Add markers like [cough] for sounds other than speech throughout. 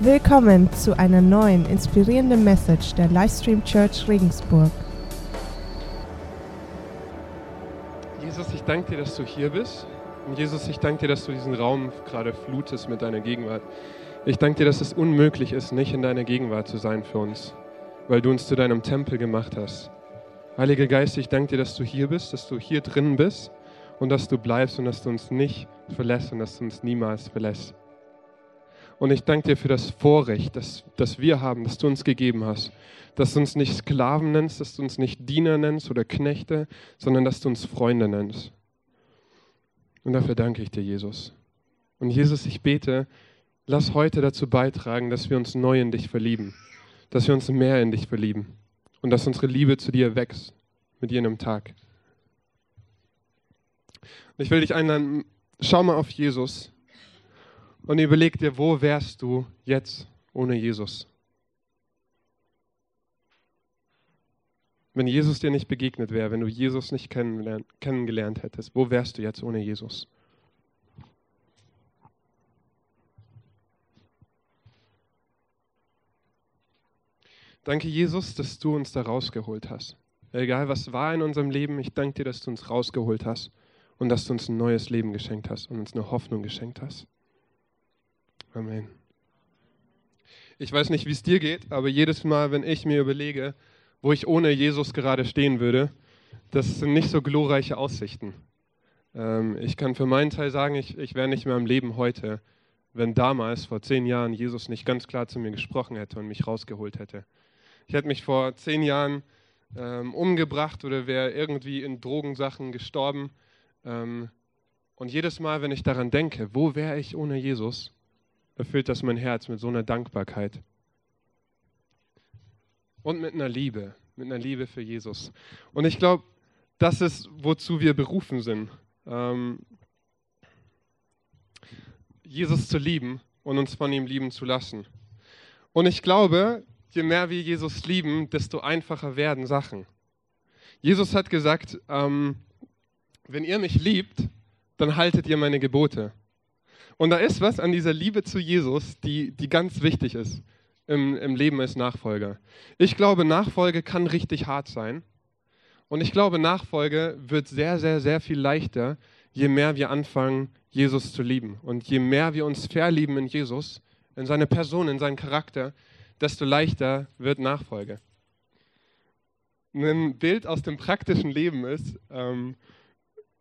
Willkommen zu einer neuen inspirierenden Message der Livestream Church Regensburg. Jesus, ich danke dir, dass du hier bist. Und Jesus, ich danke dir, dass du diesen Raum gerade flutest mit deiner Gegenwart. Ich danke dir, dass es unmöglich ist, nicht in deiner Gegenwart zu sein für uns, weil du uns zu deinem Tempel gemacht hast. Heiliger Geist, ich danke dir, dass du hier bist, dass du hier drin bist und dass du bleibst und dass du uns nicht verlässt und dass du uns niemals verlässt. Und ich danke dir für das Vorrecht, das, das wir haben, das du uns gegeben hast. Dass du uns nicht Sklaven nennst, dass du uns nicht Diener nennst oder Knechte, sondern dass du uns Freunde nennst. Und dafür danke ich dir, Jesus. Und Jesus, ich bete, lass heute dazu beitragen, dass wir uns neu in dich verlieben, dass wir uns mehr in dich verlieben und dass unsere Liebe zu dir wächst mit jedem Tag. Und ich will dich einladen, schau mal auf Jesus und überleg dir, wo wärst du jetzt ohne Jesus? Wenn Jesus dir nicht begegnet wäre, wenn du Jesus nicht kennengelernt, hättest, wo wärst du jetzt ohne Jesus? Danke, Jesus, dass du uns da rausgeholt hast. Egal was war in unserem Leben, ich danke dir, dass du uns rausgeholt hast und dass du uns ein neues Leben geschenkt hast und uns eine Hoffnung geschenkt hast. Amen. Ich weiß nicht, wie es dir geht, aber jedes Mal, wenn ich mir überlege, wo ich ohne Jesus gerade stehen würde, das sind nicht so glorreiche Aussichten. Ähm, ich kann für meinen Teil sagen, ich, ich wäre nicht mehr am Leben heute, wenn damals, vor zehn Jahren, Jesus nicht ganz klar zu mir gesprochen hätte und mich rausgeholt hätte. Ich hätte mich vor zehn Jahren ähm, umgebracht oder wäre irgendwie in Drogensachen gestorben. Ähm, und jedes Mal, wenn ich daran denke, wo wäre ich ohne Jesus, erfüllt das mein Herz mit so einer Dankbarkeit. Und mit einer Liebe, mit einer Liebe für Jesus. Und ich glaube, das ist, wozu wir berufen sind. Ähm, Jesus zu lieben und uns von ihm lieben zu lassen. Und ich glaube, je mehr wir Jesus lieben, desto einfacher werden Sachen. Jesus hat gesagt, ähm, wenn ihr mich liebt, dann haltet ihr meine Gebote. Und da ist was an dieser Liebe zu Jesus, die, die ganz wichtig ist im, im Leben als Nachfolger. Ich glaube, Nachfolge kann richtig hart sein. Und ich glaube, Nachfolge wird sehr, sehr, sehr viel leichter, je mehr wir anfangen, Jesus zu lieben. Und je mehr wir uns verlieben in Jesus, in seine Person, in seinen Charakter, desto leichter wird Nachfolge. Ein Bild aus dem praktischen Leben ist, ähm,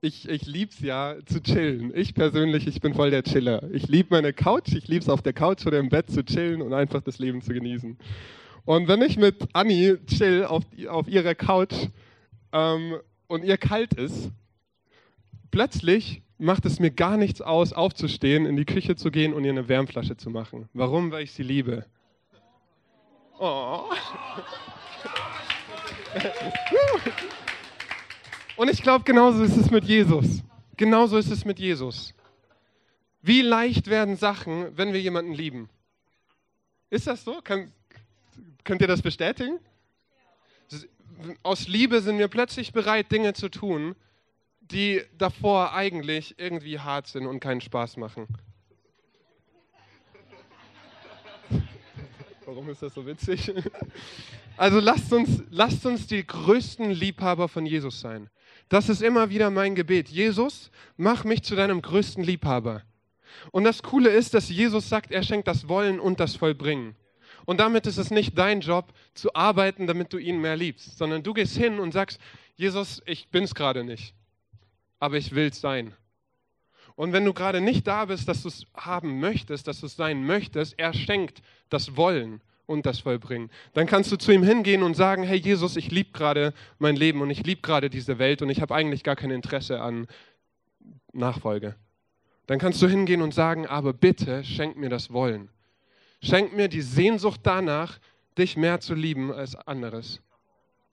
ich, ich es ja zu chillen. Ich persönlich, ich bin voll der Chiller. Ich liebe meine Couch, ich liebe es auf der Couch oder im Bett zu chillen und einfach das Leben zu genießen. Und wenn ich mit Anni chill auf, auf ihrer Couch ähm, und ihr kalt ist, plötzlich macht es mir gar nichts aus, aufzustehen, in die Küche zu gehen und ihr eine Wärmflasche zu machen. Warum? Weil ich sie liebe. Oh. [laughs] [laughs] Und ich glaube, genauso ist es mit Jesus. Genauso ist es mit Jesus. Wie leicht werden Sachen, wenn wir jemanden lieben? Ist das so? Kann, könnt ihr das bestätigen? Aus Liebe sind wir plötzlich bereit, Dinge zu tun, die davor eigentlich irgendwie hart sind und keinen Spaß machen. Warum ist das so witzig? Also lasst uns, lasst uns die größten Liebhaber von Jesus sein. Das ist immer wieder mein Gebet. Jesus, mach mich zu deinem größten Liebhaber. Und das Coole ist, dass Jesus sagt, er schenkt das Wollen und das Vollbringen. Und damit ist es nicht dein Job zu arbeiten, damit du ihn mehr liebst, sondern du gehst hin und sagst, Jesus, ich bin es gerade nicht, aber ich will es sein. Und wenn du gerade nicht da bist, dass du es haben möchtest, dass du es sein möchtest, er schenkt das Wollen und das vollbringen. Dann kannst du zu ihm hingehen und sagen, hey Jesus, ich liebe gerade mein Leben und ich liebe gerade diese Welt und ich habe eigentlich gar kein Interesse an Nachfolge. Dann kannst du hingehen und sagen, aber bitte schenk mir das Wollen. Schenk mir die Sehnsucht danach, dich mehr zu lieben als anderes.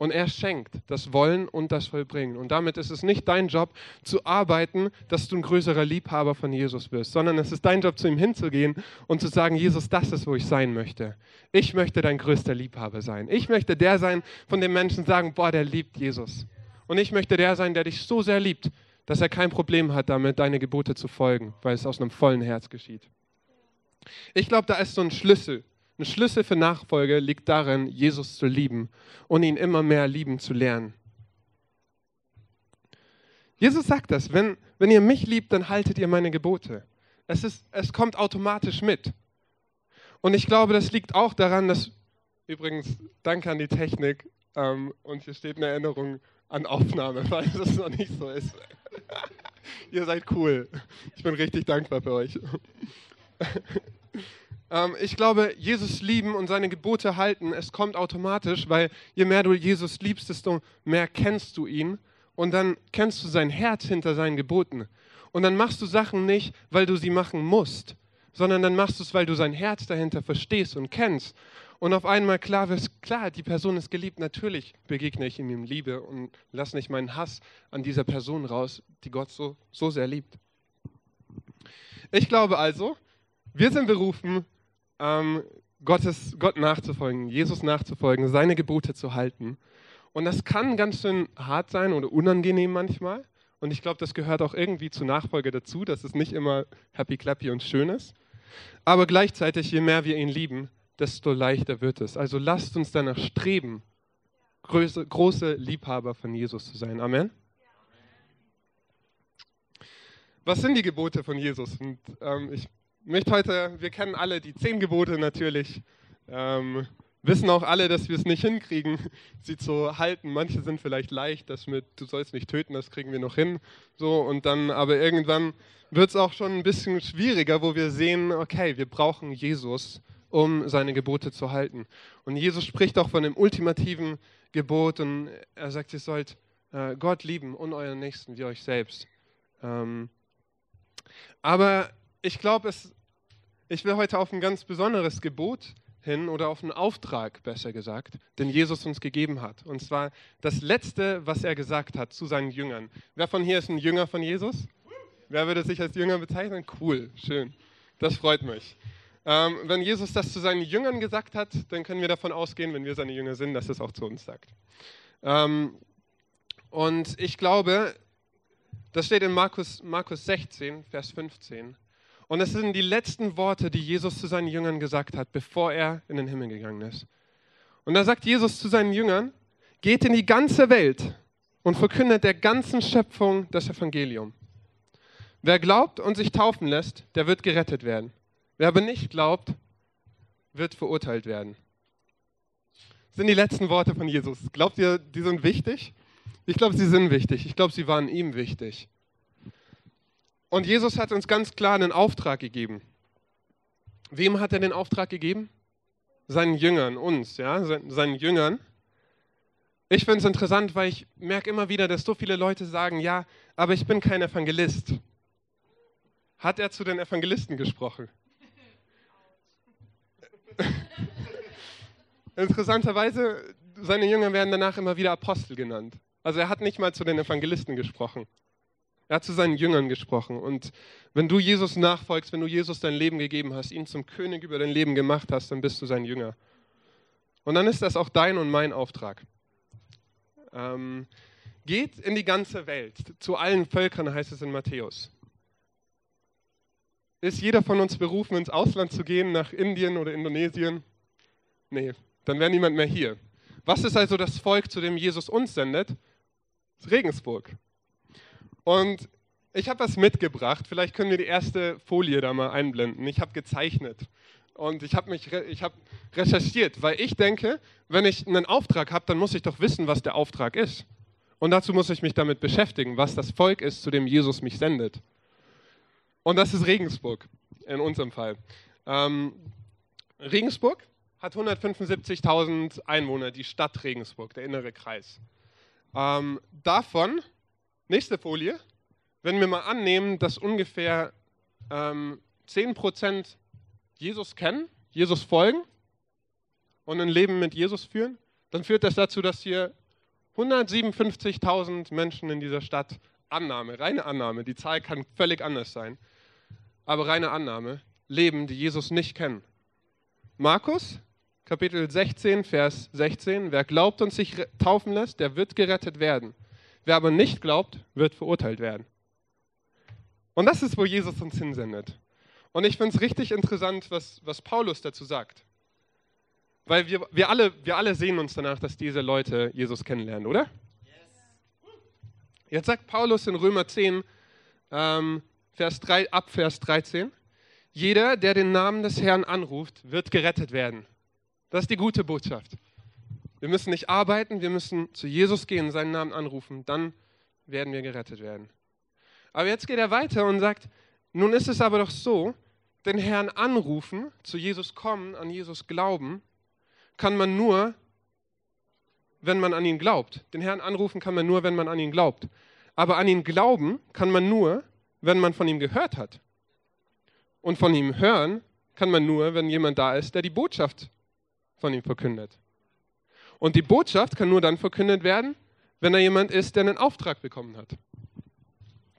Und er schenkt das Wollen und das Vollbringen. Und damit ist es nicht dein Job zu arbeiten, dass du ein größerer Liebhaber von Jesus wirst, sondern es ist dein Job, zu ihm hinzugehen und zu sagen, Jesus, das ist, wo ich sein möchte. Ich möchte dein größter Liebhaber sein. Ich möchte der sein, von dem Menschen sagen, boah, der liebt Jesus. Und ich möchte der sein, der dich so sehr liebt, dass er kein Problem hat damit, deine Gebote zu folgen, weil es aus einem vollen Herz geschieht. Ich glaube, da ist so ein Schlüssel. Ein Schlüssel für Nachfolge liegt darin, Jesus zu lieben und ihn immer mehr lieben zu lernen. Jesus sagt das, wenn, wenn ihr mich liebt, dann haltet ihr meine Gebote. Es, ist, es kommt automatisch mit. Und ich glaube, das liegt auch daran, dass, übrigens, danke an die Technik, ähm, und hier steht eine Erinnerung an Aufnahme, [laughs] falls es noch nicht so ist. [laughs] ihr seid cool. Ich bin richtig dankbar für euch. [laughs] ähm, ich glaube, Jesus lieben und seine Gebote halten, es kommt automatisch, weil je mehr du Jesus liebst, desto mehr kennst du ihn und dann kennst du sein Herz hinter seinen Geboten. Und dann machst du Sachen nicht, weil du sie machen musst, sondern dann machst du es, weil du sein Herz dahinter verstehst und kennst. Und auf einmal klar wird, klar, die Person ist geliebt, natürlich begegne ich ihm in Liebe und lass nicht meinen Hass an dieser Person raus, die Gott so, so sehr liebt. Ich glaube also, wir sind berufen, ähm, Gottes, Gott nachzufolgen, Jesus nachzufolgen, seine Gebote zu halten. Und das kann ganz schön hart sein oder unangenehm manchmal. Und ich glaube, das gehört auch irgendwie zu Nachfolge dazu, dass es nicht immer happy clappy und schön ist. Aber gleichzeitig, je mehr wir ihn lieben, desto leichter wird es. Also lasst uns danach streben, große, große Liebhaber von Jesus zu sein. Amen. Was sind die Gebote von Jesus? Und ähm, ich möchte heute, wir kennen alle die zehn Gebote natürlich. Ähm, wissen auch alle, dass wir es nicht hinkriegen, [laughs] sie zu halten. Manche sind vielleicht leicht, das mit du sollst nicht töten, das kriegen wir noch hin. So und dann, aber irgendwann wird es auch schon ein bisschen schwieriger, wo wir sehen, okay, wir brauchen Jesus, um seine Gebote zu halten. Und Jesus spricht auch von dem ultimativen Gebot und er sagt, ihr sollt äh, Gott lieben und euren Nächsten wie euch selbst. Ähm, aber ich glaube, ich will heute auf ein ganz besonderes Gebot hin oder auf einen Auftrag, besser gesagt, den Jesus uns gegeben hat. Und zwar das Letzte, was er gesagt hat zu seinen Jüngern. Wer von hier ist ein Jünger von Jesus? Wer würde sich als Jünger bezeichnen? Cool, schön. Das freut mich. Ähm, wenn Jesus das zu seinen Jüngern gesagt hat, dann können wir davon ausgehen, wenn wir seine Jünger sind, dass es auch zu uns sagt. Ähm, und ich glaube, das steht in Markus, Markus 16, Vers 15. Und es sind die letzten Worte, die Jesus zu seinen Jüngern gesagt hat, bevor er in den Himmel gegangen ist. Und da sagt Jesus zu seinen Jüngern, geht in die ganze Welt und verkündet der ganzen Schöpfung das Evangelium. Wer glaubt und sich taufen lässt, der wird gerettet werden. Wer aber nicht glaubt, wird verurteilt werden. Das sind die letzten Worte von Jesus. Glaubt ihr, die sind wichtig? Ich glaube, sie sind wichtig. Ich glaube, sie waren ihm wichtig. Und Jesus hat uns ganz klar einen Auftrag gegeben. Wem hat er den Auftrag gegeben? Seinen Jüngern, uns, ja, seinen Jüngern. Ich finde es interessant, weil ich merke immer wieder, dass so viele Leute sagen, ja, aber ich bin kein Evangelist. Hat er zu den Evangelisten gesprochen? [laughs] Interessanterweise, seine Jünger werden danach immer wieder Apostel genannt. Also er hat nicht mal zu den Evangelisten gesprochen. Er hat zu seinen Jüngern gesprochen. Und wenn du Jesus nachfolgst, wenn du Jesus dein Leben gegeben hast, ihn zum König über dein Leben gemacht hast, dann bist du sein Jünger. Und dann ist das auch dein und mein Auftrag. Ähm, geht in die ganze Welt. Zu allen Völkern heißt es in Matthäus. Ist jeder von uns berufen, ins Ausland zu gehen, nach Indien oder Indonesien? Nee, dann wäre niemand mehr hier. Was ist also das Volk, zu dem Jesus uns sendet? Regensburg. Und ich habe was mitgebracht. Vielleicht können wir die erste Folie da mal einblenden. Ich habe gezeichnet und ich habe mich ich hab recherchiert, weil ich denke, wenn ich einen Auftrag habe, dann muss ich doch wissen, was der Auftrag ist. Und dazu muss ich mich damit beschäftigen, was das Volk ist, zu dem Jesus mich sendet. Und das ist Regensburg in unserem Fall. Ähm, Regensburg hat 175.000 Einwohner, die Stadt Regensburg, der innere Kreis. Ähm, davon Nächste Folie. Wenn wir mal annehmen, dass ungefähr ähm, 10% Jesus kennen, Jesus folgen und ein Leben mit Jesus führen, dann führt das dazu, dass hier 157.000 Menschen in dieser Stadt Annahme, reine Annahme, die Zahl kann völlig anders sein, aber reine Annahme, leben, die Jesus nicht kennen. Markus, Kapitel 16, Vers 16, wer glaubt und sich taufen lässt, der wird gerettet werden. Wer aber nicht glaubt, wird verurteilt werden. Und das ist, wo Jesus uns hinsendet. Und ich finde es richtig interessant, was, was Paulus dazu sagt. Weil wir, wir, alle, wir alle sehen uns danach, dass diese Leute Jesus kennenlernen, oder? Jetzt sagt Paulus in Römer 10, ähm, Vers 3, ab Vers 13, jeder, der den Namen des Herrn anruft, wird gerettet werden. Das ist die gute Botschaft. Wir müssen nicht arbeiten, wir müssen zu Jesus gehen, seinen Namen anrufen, dann werden wir gerettet werden. Aber jetzt geht er weiter und sagt, nun ist es aber doch so, den Herrn anrufen, zu Jesus kommen, an Jesus glauben, kann man nur, wenn man an ihn glaubt. Den Herrn anrufen kann man nur, wenn man an ihn glaubt. Aber an ihn glauben kann man nur, wenn man von ihm gehört hat. Und von ihm hören kann man nur, wenn jemand da ist, der die Botschaft von ihm verkündet. Und die Botschaft kann nur dann verkündet werden, wenn da jemand ist, der einen Auftrag bekommen hat.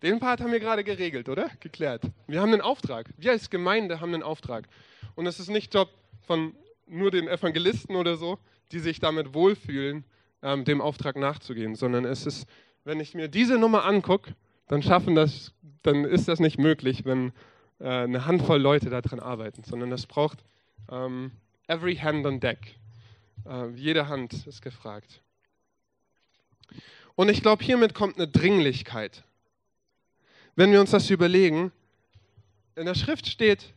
Den Part haben wir gerade geregelt, oder? Geklärt. Wir haben einen Auftrag. Wir als Gemeinde haben einen Auftrag. Und es ist nicht Job von nur den Evangelisten oder so, die sich damit wohlfühlen, ähm, dem Auftrag nachzugehen, sondern es ist, wenn ich mir diese Nummer angucke, dann schaffen das, dann ist das nicht möglich, wenn äh, eine Handvoll Leute daran arbeiten, sondern es braucht ähm, every hand on deck. Äh, jede Hand ist gefragt. Und ich glaube, hiermit kommt eine Dringlichkeit. Wenn wir uns das überlegen, in der Schrift steht,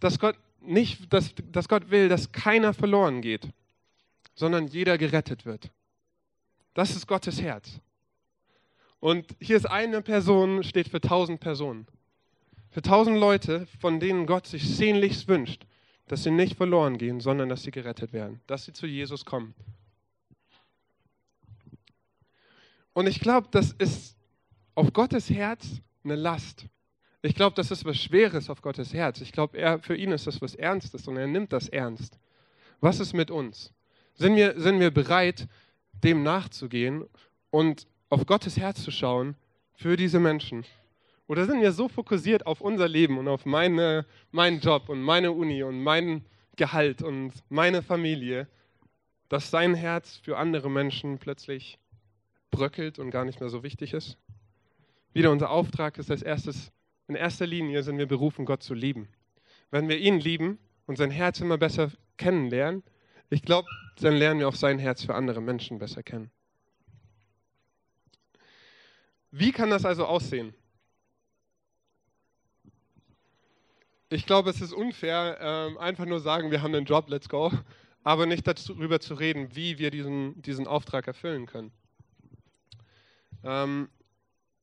dass Gott nicht, dass, dass Gott will, dass keiner verloren geht, sondern jeder gerettet wird. Das ist Gottes Herz. Und hier ist eine Person, steht für tausend Personen. Für tausend Leute, von denen Gott sich sehnlichst wünscht, dass sie nicht verloren gehen, sondern dass sie gerettet werden, dass sie zu Jesus kommen. Und ich glaube, das ist auf Gottes Herz eine Last. Ich glaube, das ist was Schweres auf Gottes Herz. Ich glaube, für ihn ist das was Ernstes und er nimmt das ernst. Was ist mit uns? Sind wir, sind wir bereit, dem nachzugehen und auf Gottes Herz zu schauen für diese Menschen? Oder sind wir so fokussiert auf unser Leben und auf meine, meinen Job und meine Uni und mein Gehalt und meine Familie, dass sein Herz für andere Menschen plötzlich bröckelt und gar nicht mehr so wichtig ist? Wieder unser Auftrag ist als erstes, in erster Linie sind wir berufen, Gott zu lieben. Wenn wir ihn lieben und sein Herz immer besser kennenlernen, ich glaube, dann lernen wir auch sein Herz für andere Menschen besser kennen. Wie kann das also aussehen? Ich glaube, es ist unfair, ähm, einfach nur sagen, wir haben einen Job, let's go, aber nicht darüber zu reden, wie wir diesen, diesen Auftrag erfüllen können. Ähm,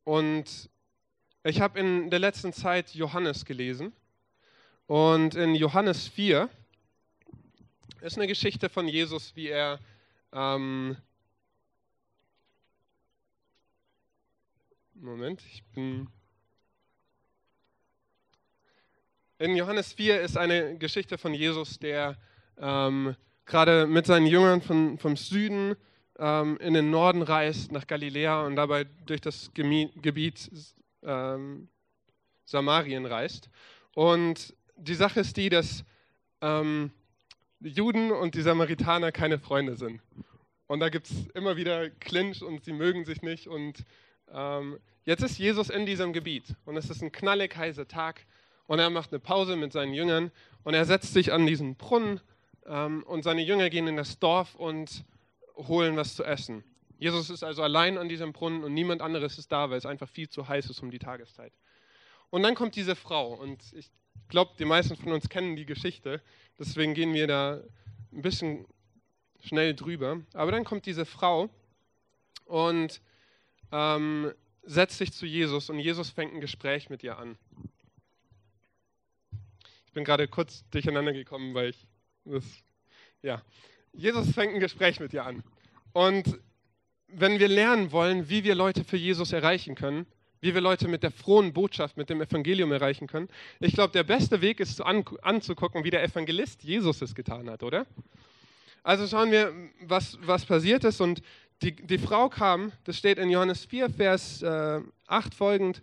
und ich habe in der letzten Zeit Johannes gelesen und in Johannes 4 ist eine Geschichte von Jesus, wie er ähm, Moment, ich bin. In Johannes 4 ist eine Geschichte von Jesus, der ähm, gerade mit seinen Jüngern von, vom Süden ähm, in den Norden reist, nach Galiläa und dabei durch das Gebiet ähm, Samarien reist. Und die Sache ist die, dass ähm, Juden und die Samaritaner keine Freunde sind. Und da gibt es immer wieder Clinch und sie mögen sich nicht und ähm, jetzt ist Jesus in diesem Gebiet und es ist ein knallig heißer Tag und er macht eine Pause mit seinen Jüngern und er setzt sich an diesen Brunnen ähm, und seine Jünger gehen in das Dorf und holen was zu essen. Jesus ist also allein an diesem Brunnen und niemand anderes ist da, weil es einfach viel zu heiß ist um die Tageszeit. Und dann kommt diese Frau und ich glaube, die meisten von uns kennen die Geschichte, deswegen gehen wir da ein bisschen schnell drüber. Aber dann kommt diese Frau und ähm, setzt sich zu Jesus und Jesus fängt ein Gespräch mit ihr an. Ich bin gerade kurz durcheinander gekommen, weil ich das, ja. Jesus fängt ein Gespräch mit ihr an. Und wenn wir lernen wollen, wie wir Leute für Jesus erreichen können, wie wir Leute mit der frohen Botschaft, mit dem Evangelium erreichen können, ich glaube, der beste Weg ist an, anzugucken, wie der Evangelist Jesus es getan hat, oder? Also schauen wir, was, was passiert ist. Und die, die Frau kam, das steht in Johannes 4, Vers äh, 8 folgend,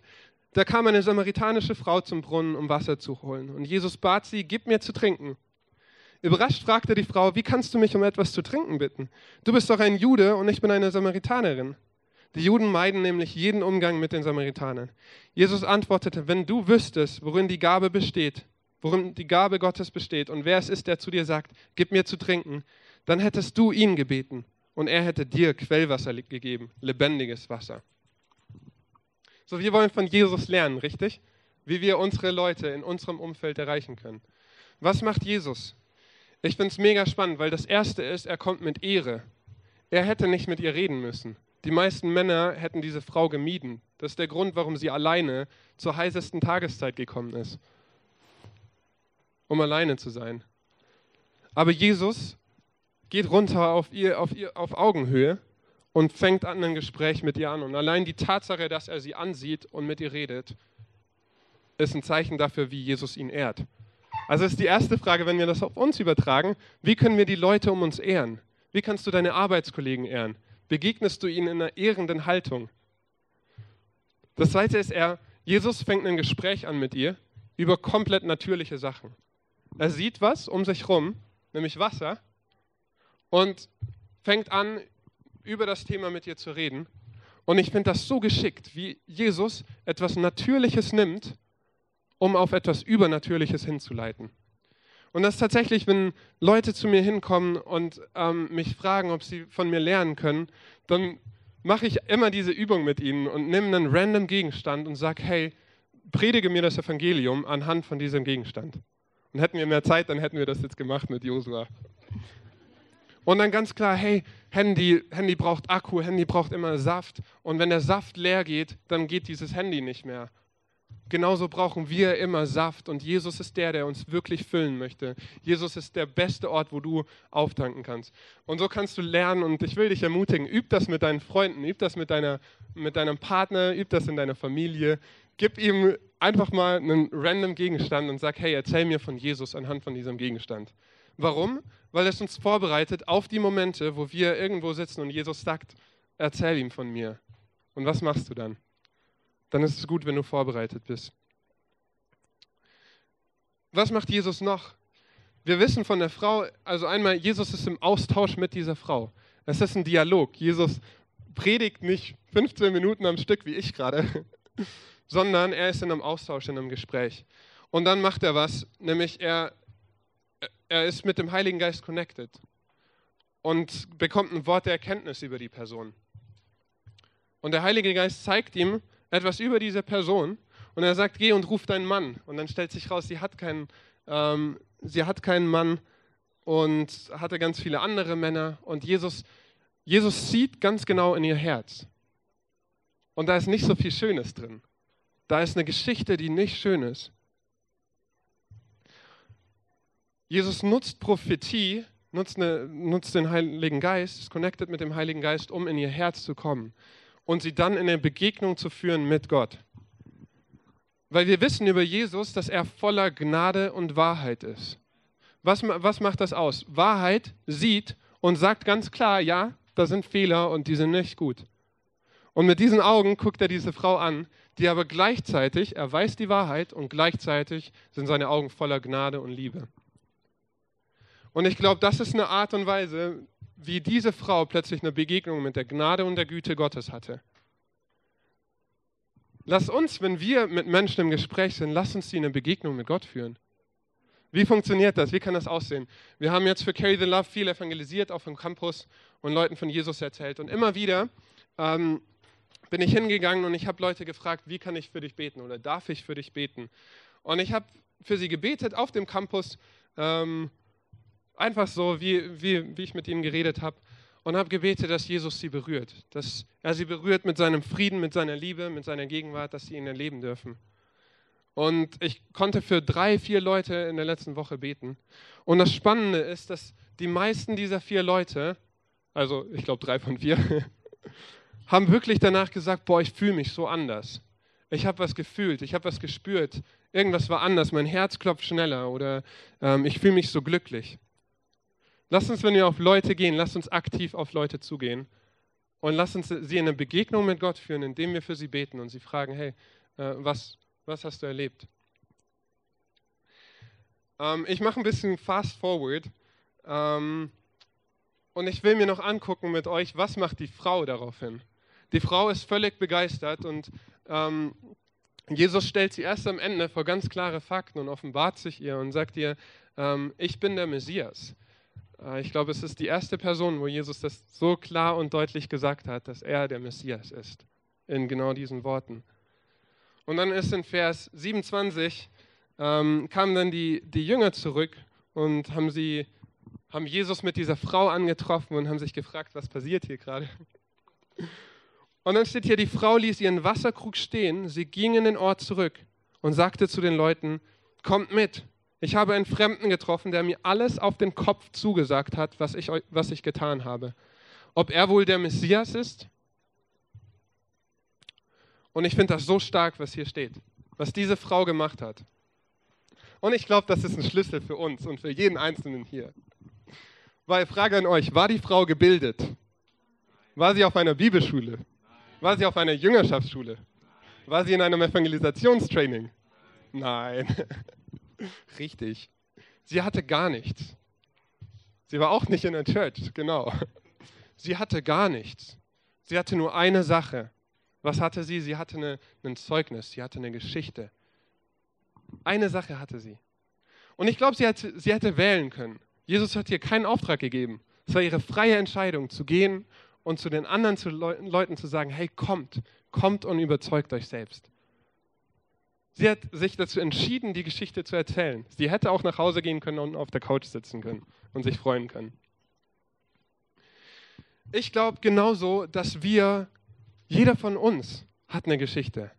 da kam eine samaritanische Frau zum Brunnen, um Wasser zu holen. Und Jesus bat sie, gib mir zu trinken. Überrascht fragte die Frau, wie kannst du mich um etwas zu trinken bitten? Du bist doch ein Jude und ich bin eine Samaritanerin. Die Juden meiden nämlich jeden Umgang mit den Samaritanern. Jesus antwortete, wenn du wüsstest, worin die Gabe besteht, worin die Gabe Gottes besteht und wer es ist, der zu dir sagt, gib mir zu trinken, dann hättest du ihn gebeten und er hätte dir Quellwasser gegeben, lebendiges Wasser. So, wir wollen von Jesus lernen, richtig? Wie wir unsere Leute in unserem Umfeld erreichen können. Was macht Jesus? Ich finde es mega spannend, weil das Erste ist, er kommt mit Ehre. Er hätte nicht mit ihr reden müssen. Die meisten Männer hätten diese Frau gemieden. Das ist der Grund, warum sie alleine zur heißesten Tageszeit gekommen ist. Um alleine zu sein. Aber Jesus geht runter auf, ihr, auf, ihr, auf Augenhöhe und fängt an ein Gespräch mit ihr an. Und allein die Tatsache, dass er sie ansieht und mit ihr redet, ist ein Zeichen dafür, wie Jesus ihn ehrt. Also ist die erste Frage, wenn wir das auf uns übertragen, wie können wir die Leute um uns ehren? Wie kannst du deine Arbeitskollegen ehren? Begegnest du ihnen in einer ehrenden Haltung? Das zweite ist er, Jesus fängt ein Gespräch an mit ihr über komplett natürliche Sachen. Er sieht was um sich herum, nämlich Wasser, und fängt an, über das Thema mit ihr zu reden. Und ich finde das so geschickt, wie Jesus etwas Natürliches nimmt, um auf etwas Übernatürliches hinzuleiten. Und das ist tatsächlich, wenn Leute zu mir hinkommen und ähm, mich fragen, ob sie von mir lernen können, dann mache ich immer diese Übung mit ihnen und nehme einen random Gegenstand und sage, hey, predige mir das Evangelium anhand von diesem Gegenstand. Und hätten wir mehr Zeit, dann hätten wir das jetzt gemacht mit Josua. Und dann ganz klar, hey, Handy, Handy braucht Akku, Handy braucht immer Saft. Und wenn der Saft leer geht, dann geht dieses Handy nicht mehr. Genauso brauchen wir immer Saft und Jesus ist der, der uns wirklich füllen möchte. Jesus ist der beste Ort, wo du auftanken kannst. Und so kannst du lernen und ich will dich ermutigen, üb das mit deinen Freunden, üb das mit, deiner, mit deinem Partner, üb das in deiner Familie. Gib ihm einfach mal einen random Gegenstand und sag, hey, erzähl mir von Jesus anhand von diesem Gegenstand. Warum? Weil es uns vorbereitet auf die Momente, wo wir irgendwo sitzen und Jesus sagt, erzähl ihm von mir. Und was machst du dann? Dann ist es gut, wenn du vorbereitet bist. Was macht Jesus noch? Wir wissen von der Frau, also einmal, Jesus ist im Austausch mit dieser Frau. Es ist ein Dialog. Jesus predigt nicht 15 Minuten am Stück, wie ich gerade, [laughs] sondern er ist in einem Austausch, in einem Gespräch. Und dann macht er was, nämlich er er ist mit dem Heiligen Geist connected und bekommt ein Wort der Erkenntnis über die Person. Und der Heilige Geist zeigt ihm etwas über diese Person und er sagt, geh und ruf deinen Mann. Und dann stellt sich raus, sie hat keinen, ähm, sie hat keinen Mann und hatte ganz viele andere Männer. Und Jesus, Jesus sieht ganz genau in ihr Herz. Und da ist nicht so viel Schönes drin. Da ist eine Geschichte, die nicht schön ist. Jesus nutzt Prophetie, nutzt, eine, nutzt den Heiligen Geist, ist connected mit dem Heiligen Geist, um in ihr Herz zu kommen und sie dann in eine Begegnung zu führen mit Gott. Weil wir wissen über Jesus, dass er voller Gnade und Wahrheit ist. Was, was macht das aus? Wahrheit sieht und sagt ganz klar, ja, da sind Fehler und die sind nicht gut. Und mit diesen Augen guckt er diese Frau an, die aber gleichzeitig, er weiß die Wahrheit und gleichzeitig sind seine Augen voller Gnade und Liebe. Und ich glaube, das ist eine Art und Weise, wie diese Frau plötzlich eine Begegnung mit der Gnade und der Güte Gottes hatte. Lass uns, wenn wir mit Menschen im Gespräch sind, lass uns sie in eine Begegnung mit Gott führen. Wie funktioniert das? Wie kann das aussehen? Wir haben jetzt für Carry the Love viel evangelisiert auf dem Campus und Leuten von Jesus erzählt. Und immer wieder ähm, bin ich hingegangen und ich habe Leute gefragt, wie kann ich für dich beten oder darf ich für dich beten? Und ich habe für sie gebetet auf dem Campus. Ähm, Einfach so, wie, wie, wie ich mit ihnen geredet habe. Und habe gebetet, dass Jesus sie berührt. Dass er sie berührt mit seinem Frieden, mit seiner Liebe, mit seiner Gegenwart, dass sie ihn erleben dürfen. Und ich konnte für drei, vier Leute in der letzten Woche beten. Und das Spannende ist, dass die meisten dieser vier Leute, also ich glaube drei von vier, [laughs] haben wirklich danach gesagt, boah, ich fühle mich so anders. Ich habe was gefühlt, ich habe was gespürt. Irgendwas war anders, mein Herz klopft schneller oder ähm, ich fühle mich so glücklich. Lass uns, wenn wir auf Leute gehen, lass uns aktiv auf Leute zugehen und lass uns sie in eine Begegnung mit Gott führen, indem wir für sie beten und sie fragen, hey, äh, was, was hast du erlebt? Ähm, ich mache ein bisschen fast forward ähm, und ich will mir noch angucken mit euch, was macht die Frau daraufhin? Die Frau ist völlig begeistert und ähm, Jesus stellt sie erst am Ende vor ganz klare Fakten und offenbart sich ihr und sagt ihr, ich bin der Messias. Äh, ich glaube, es ist die erste Person, wo Jesus das so klar und deutlich gesagt hat, dass er der Messias ist. In genau diesen Worten. Und dann ist in Vers 27, ähm, kamen dann die, die Jünger zurück und haben, sie, haben Jesus mit dieser Frau angetroffen und haben sich gefragt, was passiert hier gerade. Und dann steht hier, die Frau ließ ihren Wasserkrug stehen, sie ging in den Ort zurück und sagte zu den Leuten, kommt mit, ich habe einen Fremden getroffen, der mir alles auf den Kopf zugesagt hat, was ich, was ich getan habe. Ob er wohl der Messias ist? Und ich finde das so stark, was hier steht, was diese Frau gemacht hat. Und ich glaube, das ist ein Schlüssel für uns und für jeden Einzelnen hier. Weil, Frage an euch, war die Frau gebildet? War sie auf einer Bibelschule? War sie auf einer Jüngerschaftsschule? War sie in einem Evangelisationstraining? Nein. [laughs] Richtig. Sie hatte gar nichts. Sie war auch nicht in der Church, genau. Sie hatte gar nichts. Sie hatte nur eine Sache. Was hatte sie? Sie hatte eine, ein Zeugnis, sie hatte eine Geschichte. Eine Sache hatte sie. Und ich glaube, sie, sie hätte wählen können. Jesus hat ihr keinen Auftrag gegeben. Es war ihre freie Entscheidung, zu gehen und zu den anderen zu Leu Leuten zu sagen, hey, kommt, kommt und überzeugt euch selbst. Sie hat sich dazu entschieden, die Geschichte zu erzählen. Sie hätte auch nach Hause gehen können und auf der Couch sitzen können und sich freuen können. Ich glaube genauso, dass wir, jeder von uns hat eine Geschichte.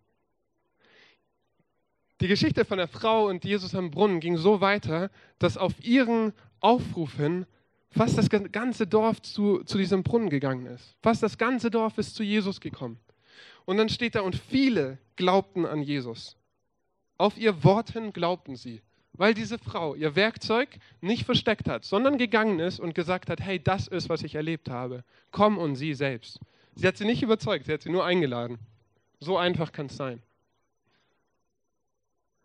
Die Geschichte von der Frau und Jesus am Brunnen ging so weiter, dass auf ihren Aufruf hin fast das ganze Dorf zu, zu diesem Brunnen gegangen ist. Fast das ganze Dorf ist zu Jesus gekommen. Und dann steht da, und viele glaubten an Jesus. Auf ihr Wort hin glaubten sie, weil diese Frau ihr Werkzeug nicht versteckt hat, sondern gegangen ist und gesagt hat, hey, das ist, was ich erlebt habe. Komm und sieh selbst. Sie hat sie nicht überzeugt, sie hat sie nur eingeladen. So einfach kann es sein.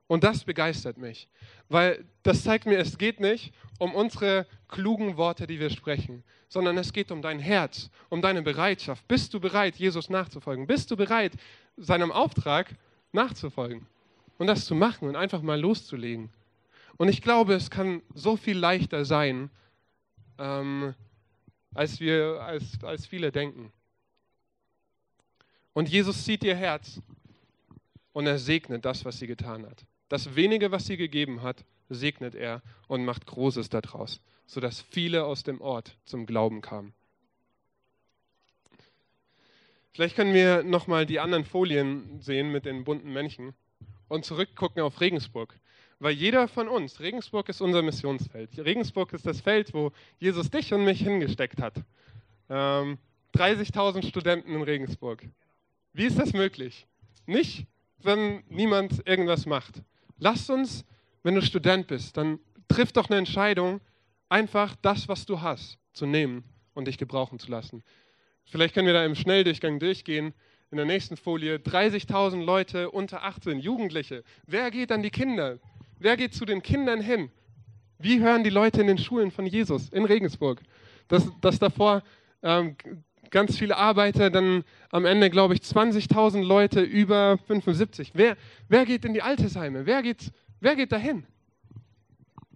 Und das begeistert mich, weil das zeigt mir, es geht nicht um unsere klugen Worte, die wir sprechen, sondern es geht um dein Herz, um deine Bereitschaft. Bist du bereit, Jesus nachzufolgen? Bist du bereit, seinem Auftrag nachzufolgen und das zu machen und einfach mal loszulegen? Und ich glaube, es kann so viel leichter sein, ähm, als, wir, als, als viele denken. Und Jesus sieht ihr Herz und er segnet das, was sie getan hat. Das wenige, was sie gegeben hat, segnet er und macht Großes daraus, sodass viele aus dem Ort zum Glauben kamen. Vielleicht können wir nochmal die anderen Folien sehen mit den bunten Männchen und zurückgucken auf Regensburg. Weil jeder von uns, Regensburg ist unser Missionsfeld. Regensburg ist das Feld, wo Jesus dich und mich hingesteckt hat. Ähm, 30.000 Studenten in Regensburg. Wie ist das möglich? Nicht, wenn niemand irgendwas macht. Lasst uns, wenn du Student bist, dann triff doch eine Entscheidung, einfach das, was du hast, zu nehmen und dich gebrauchen zu lassen. Vielleicht können wir da im Schnelldurchgang durchgehen. In der nächsten Folie 30.000 Leute unter 18, Jugendliche. Wer geht an die Kinder? Wer geht zu den Kindern hin? Wie hören die Leute in den Schulen von Jesus in Regensburg? Dass, dass davor ähm, ganz viele Arbeiter, dann am Ende, glaube ich, 20.000 Leute über 75. Wer, wer geht in die Altersheime? Wer geht, wer geht dahin?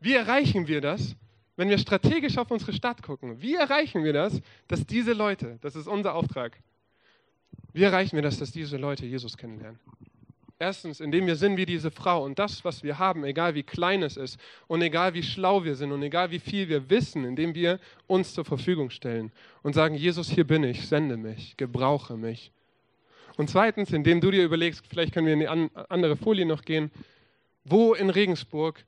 Wie erreichen wir das, wenn wir strategisch auf unsere Stadt gucken? Wie erreichen wir das, dass diese Leute, das ist unser Auftrag, wie erreichen wir das, dass diese Leute Jesus kennenlernen? Erstens, indem wir sind wie diese Frau und das, was wir haben, egal wie klein es ist und egal wie schlau wir sind und egal wie viel wir wissen, indem wir uns zur Verfügung stellen und sagen, Jesus, hier bin ich, sende mich, gebrauche mich. Und zweitens, indem du dir überlegst, vielleicht können wir in die andere Folie noch gehen, wo in Regensburg,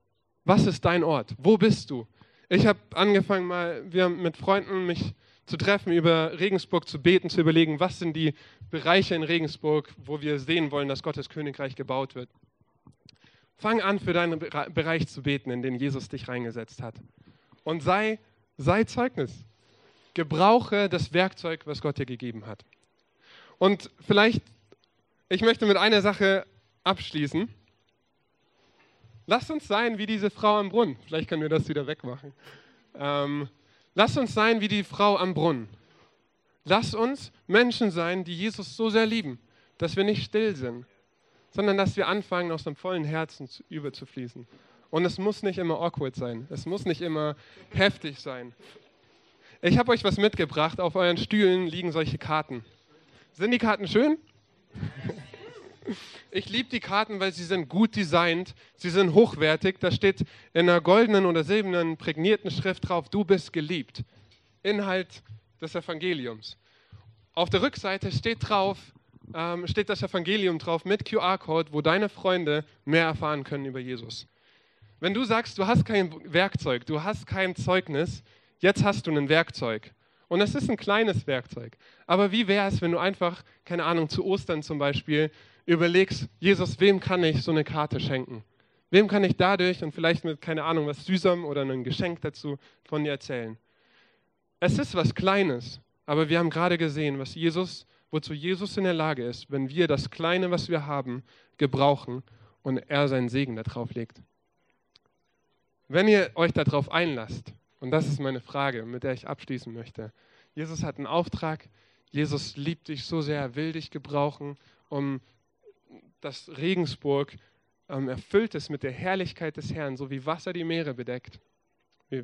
was ist dein Ort? Wo bist du? Ich habe angefangen mal, wir mit Freunden mich zu treffen, über Regensburg zu beten, zu überlegen, was sind die Bereiche in Regensburg, wo wir sehen wollen, dass Gottes Königreich gebaut wird. Fang an, für deinen Bereich zu beten, in den Jesus dich reingesetzt hat. Und sei, sei Zeugnis. Gebrauche das Werkzeug, was Gott dir gegeben hat. Und vielleicht, ich möchte mit einer Sache abschließen. Lasst uns sein wie diese Frau am Brunnen. Vielleicht können wir das wieder wegmachen. Ähm, lasst uns sein wie die Frau am Brunnen Lass uns Menschen sein, die Jesus so sehr lieben, dass wir nicht still sind, sondern dass wir anfangen, aus einem vollen Herzen zu, überzufließen. Und es muss nicht immer awkward sein. Es muss nicht immer heftig sein. Ich habe euch was mitgebracht. Auf euren Stühlen liegen solche Karten. Sind die Karten schön? Ich liebe die Karten, weil sie sind gut designt, sie sind hochwertig. Da steht in einer goldenen oder silbernen prägnierten Schrift drauf, du bist geliebt. Inhalt des Evangeliums. Auf der Rückseite steht drauf, ähm, steht das Evangelium drauf mit QR-Code, wo deine Freunde mehr erfahren können über Jesus. Wenn du sagst, du hast kein Werkzeug, du hast kein Zeugnis, jetzt hast du ein Werkzeug. Und es ist ein kleines Werkzeug. Aber wie wäre es, wenn du einfach, keine Ahnung, zu Ostern zum Beispiel überlegst, Jesus, wem kann ich so eine Karte schenken? Wem kann ich dadurch und vielleicht mit, keine Ahnung, was Süßem oder ein Geschenk dazu von dir erzählen? Es ist was Kleines, aber wir haben gerade gesehen, was Jesus, wozu Jesus in der Lage ist, wenn wir das Kleine, was wir haben, gebrauchen und er seinen Segen darauf legt. Wenn ihr euch darauf einlasst, und das ist meine Frage, mit der ich abschließen möchte, Jesus hat einen Auftrag, Jesus liebt dich so sehr, er will dich gebrauchen, um das Regensburg ähm, erfüllt ist mit der Herrlichkeit des Herrn, so wie Wasser die Meere bedeckt, wie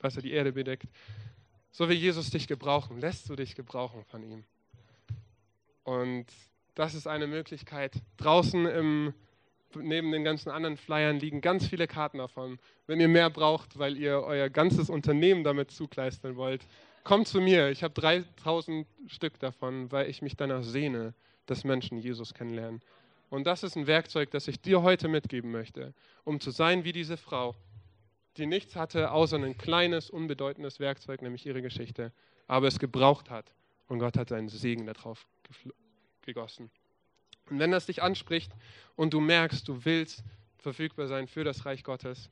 Wasser die Erde bedeckt, so wie Jesus dich gebrauchen, lässt du dich gebrauchen von ihm. Und das ist eine Möglichkeit. Draußen im, neben den ganzen anderen Flyern liegen ganz viele Karten davon. Wenn ihr mehr braucht, weil ihr euer ganzes Unternehmen damit zukleistern wollt, kommt zu mir. Ich habe 3000 Stück davon, weil ich mich danach sehne, dass Menschen Jesus kennenlernen. Und das ist ein Werkzeug, das ich dir heute mitgeben möchte, um zu sein wie diese Frau, die nichts hatte, außer ein kleines, unbedeutendes Werkzeug, nämlich ihre Geschichte, aber es gebraucht hat. Und Gott hat seinen Segen darauf gegossen. Und wenn das dich anspricht und du merkst, du willst verfügbar sein für das Reich Gottes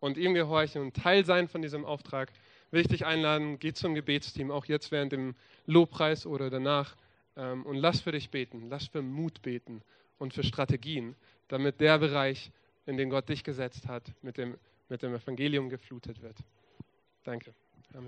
und ihm gehorchen und Teil sein von diesem Auftrag, will ich dich einladen, geh zum Gebetsteam, auch jetzt während dem Lobpreis oder danach, ähm, und lass für dich beten, lass für Mut beten und für Strategien, damit der Bereich, in den Gott dich gesetzt hat, mit dem, mit dem Evangelium geflutet wird. Danke. Amen.